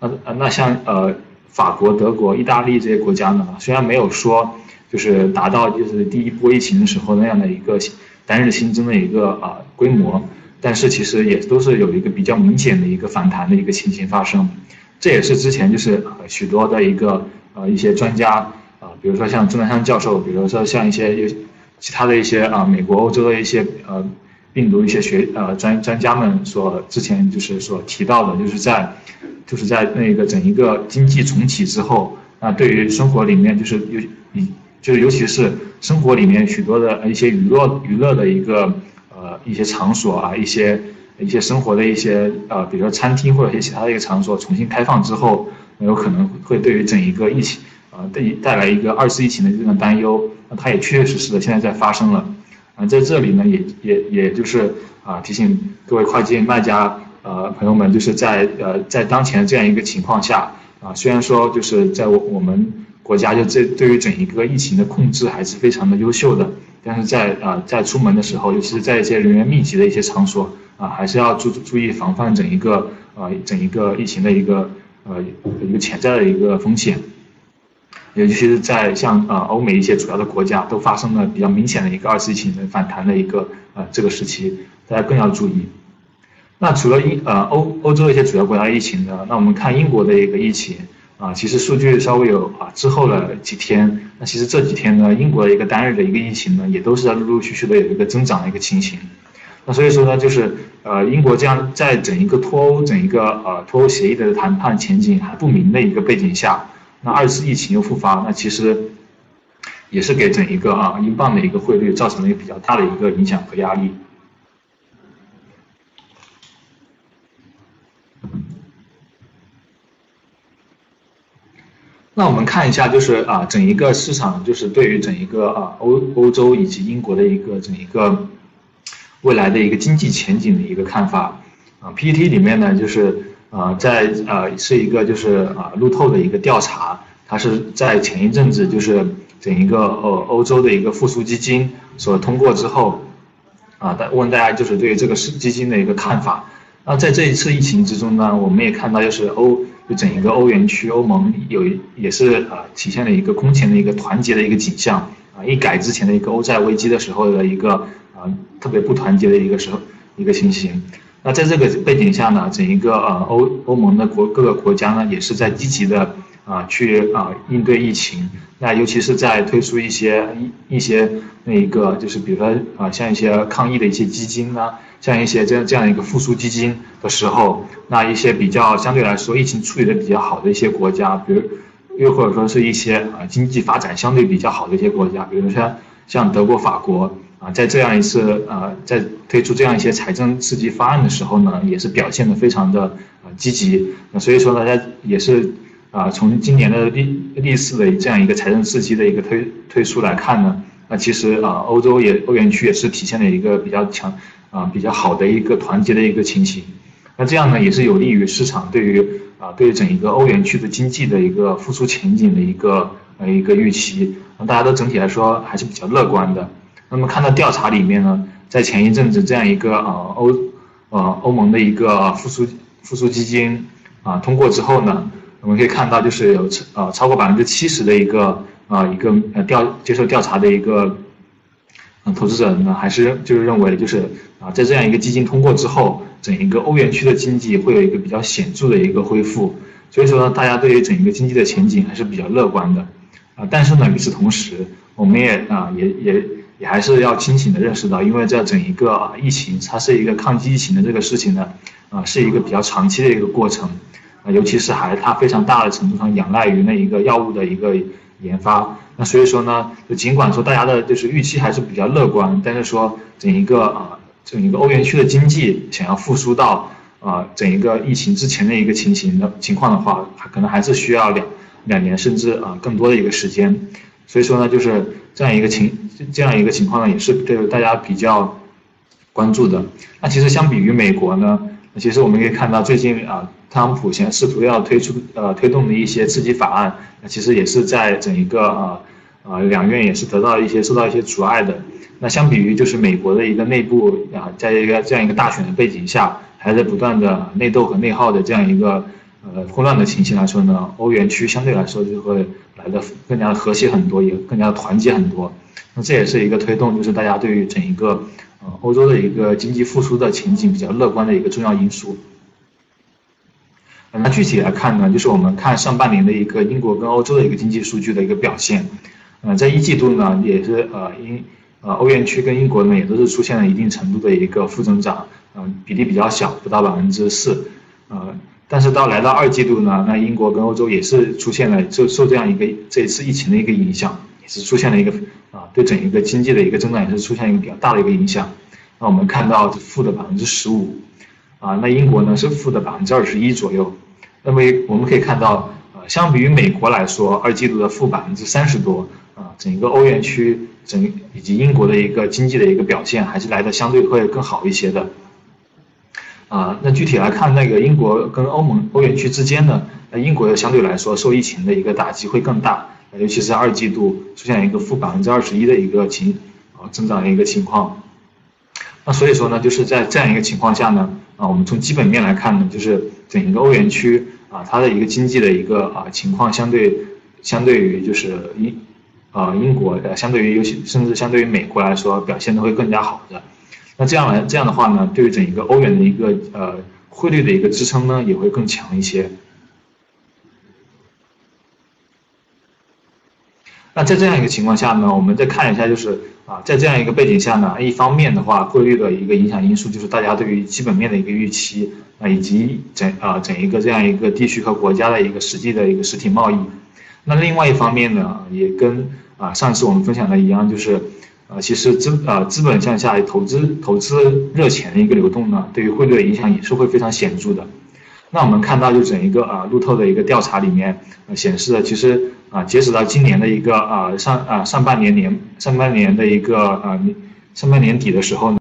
那那像呃法国、德国、意大利这些国家呢，虽然没有说就是达到就是第一波疫情的时候那样的一个单日新增的一个啊规模，但是其实也都是有一个比较明显的一个反弹的一个情形发生。这也是之前就是许多的一个呃一些专家啊，比如说像钟南山教授，比如说像一些有其他的一些啊美国、欧洲的一些呃。病毒一些学呃专专家们所之前就是所提到的，就是在就是在那个整一个经济重启之后，那对于生活里面就是尤以就是尤其是生活里面许多的一些娱乐娱乐的一个呃一些场所啊，一些一些生活的一些呃，比如说餐厅或者一些其他的一个场所重新开放之后，有可能会对于整一个疫情啊带带来一个二次疫情的这种担忧，那它也确确实实的现在在发生了。啊，在这里呢，也也也就是啊，提醒各位跨境卖家呃朋友们，就是在呃在当前这样一个情况下啊，虽然说就是在我我们国家就这对于整一个疫情的控制还是非常的优秀的，但是在啊在出门的时候，尤其是在一些人员密集的一些场所啊，还是要注注意防范整一个呃整一个疫情的一个呃一个潜在的一个风险。尤其是在像呃欧美一些主要的国家都发生了比较明显的一个二次疫情的反弹的一个呃这个时期，大家更要注意。那除了英呃欧欧洲一些主要国家疫情呢，那我们看英国的一个疫情啊，其实数据稍微有啊滞后了几天。那其实这几天呢，英国的一个单日的一个疫情呢，也都是在陆陆续续的有一个增长的一个情形。那所以说呢，就是呃英国这样在整一个脱欧整一个呃脱欧协议的谈判前景还不明的一个背景下。那二次疫情又复发，那其实也是给整一个啊英镑的一个汇率造成了一个比较大的一个影响和压力。那我们看一下，就是啊整一个市场，就是对于整一个啊欧欧洲以及英国的一个整一个未来的一个经济前景的一个看法啊 PPT 里面呢就是。呃，在呃是一个就是啊路透的一个调查，它是在前一阵子就是整一个呃欧洲的一个复苏基金所通过之后，啊，大问大家就是对这个是基金的一个看法。那在这一次疫情之中呢，我们也看到就是欧就整一个欧元区欧盟有也是啊体现了一个空前的一个团结的一个景象啊，一改之前的一个欧债危机的时候的一个啊特别不团结的一个时候一个情形。那在这个背景下呢，整一个呃欧欧盟的国各个国家呢，也是在积极的啊去啊应对疫情。那尤其是在推出一些一一些那一个就是比如说啊像一些抗疫的一些基金呢，像一些这样这样一个复苏基金的时候，那一些比较相对来说疫情处理的比较好的一些国家，比如又或者说是一些啊经济发展相对比较好的一些国家，比如说像德国、法国。啊，在这样一次呃，在推出这样一些财政刺激方案的时候呢，也是表现的非常的呃积极。那所以说大家也是啊，从今年的历历次的这样一个财政刺激的一个推推出来看呢，那其实啊，欧洲也欧元区也是体现了一个比较强啊比较好的一个团结的一个情形。那这样呢，也是有利于市场对于啊对于整一个欧元区的经济的一个复苏前景的一个呃一个预期。那大家都整体来说还是比较乐观的。那么看到调查里面呢，在前一阵子这样一个呃欧呃欧盟的一个复苏复苏基金啊通过之后呢，我们可以看到就是有呃超过百分之七十的一个啊一个呃调接受调查的一个嗯投资者呢，还是就是认为就是啊在这样一个基金通过之后，整一个欧元区的经济会有一个比较显著的一个恢复，所以说呢大家对于整一个经济的前景还是比较乐观的啊。但是呢，与此同时，我们也啊也也。也还是要清醒的认识到，因为这整一个疫情，它是一个抗击疫情的这个事情呢，啊，是一个比较长期的一个过程，啊，尤其是还它非常大的程度上仰赖于那一个药物的一个研发，那所以说呢，尽管说大家的就是预期还是比较乐观，但是说整一个啊，整一个欧元区的经济想要复苏到啊整一个疫情之前的一个情形的情况的话，可能还是需要两两年甚至啊更多的一个时间。所以说呢，就是这样一个情，这样一个情况呢，也是对大家比较关注的。那其实相比于美国呢，其实我们可以看到最近啊，特朗普现试图要推出呃推动的一些刺激法案，那其实也是在整一个啊啊两院也是得到一些受到一些阻碍的。那相比于就是美国的一个内部啊，在一个这样一个大选的背景下，还在不断的内斗和内耗的这样一个呃混乱的情形来说呢，欧元区相对来说就会来的更加的和谐很多，也更加的团结很多。那这也是一个推动，就是大家对于整一个呃欧洲的一个经济复苏的前景比较乐观的一个重要因素。那具体来看呢，就是我们看上半年的一个英国跟欧洲的一个经济数据的一个表现。呃，在一季度呢，也是呃英呃欧元区跟英国呢也都是出现了一定程度的一个负增长，嗯，比例比较小，不到百分之四。呃，但是到来到二季度呢，那英国跟欧洲也是出现了受受这样一个这一次疫情的一个影响，也是出现了一个啊对整一个经济的一个增长也是出现一个比较大的一个影响。那我们看到是负的百分之十五，啊，那英国呢是负的百分之二十一左右。那么我们可以看到，呃，相比于美国来说，二季度的负百分之三十多，啊，整个欧元区整以及英国的一个经济的一个表现还是来的相对会更好一些的。啊，那具体来看，那个英国跟欧盟欧元区之间呢，那英国相对来说受疫情的一个打击会更大，尤其是二季度出现一个负百分之二十一的一个情啊增长的一个情况。那所以说呢，就是在这样一个情况下呢。啊，我们从基本面来看呢，就是整一个欧元区啊，它的一个经济的一个啊情况，相对相对于就是英啊英国呃，相对于尤其甚至相对于美国来说，表现的会更加好的。那这样来这样的话呢，对于整一个欧元的一个呃汇率的一个支撑呢，也会更强一些。那在这样一个情况下呢，我们再看一下，就是啊，在这样一个背景下呢，一方面的话，汇率的一个影响因素就是大家对于基本面的一个预期啊，以及整啊整一个这样一个地区和国家的一个实际的一个实体贸易。那另外一方面呢，也跟啊上次我们分享的一样，就是啊，其实资呃资本向下投资投资热钱的一个流动呢，对于汇率的影响也是会非常显著的。那我们看到，就整一个啊路透的一个调查里面显示的，其实啊截止到今年的一个啊上啊上半年年上半年的一个啊上半年底的时候呢。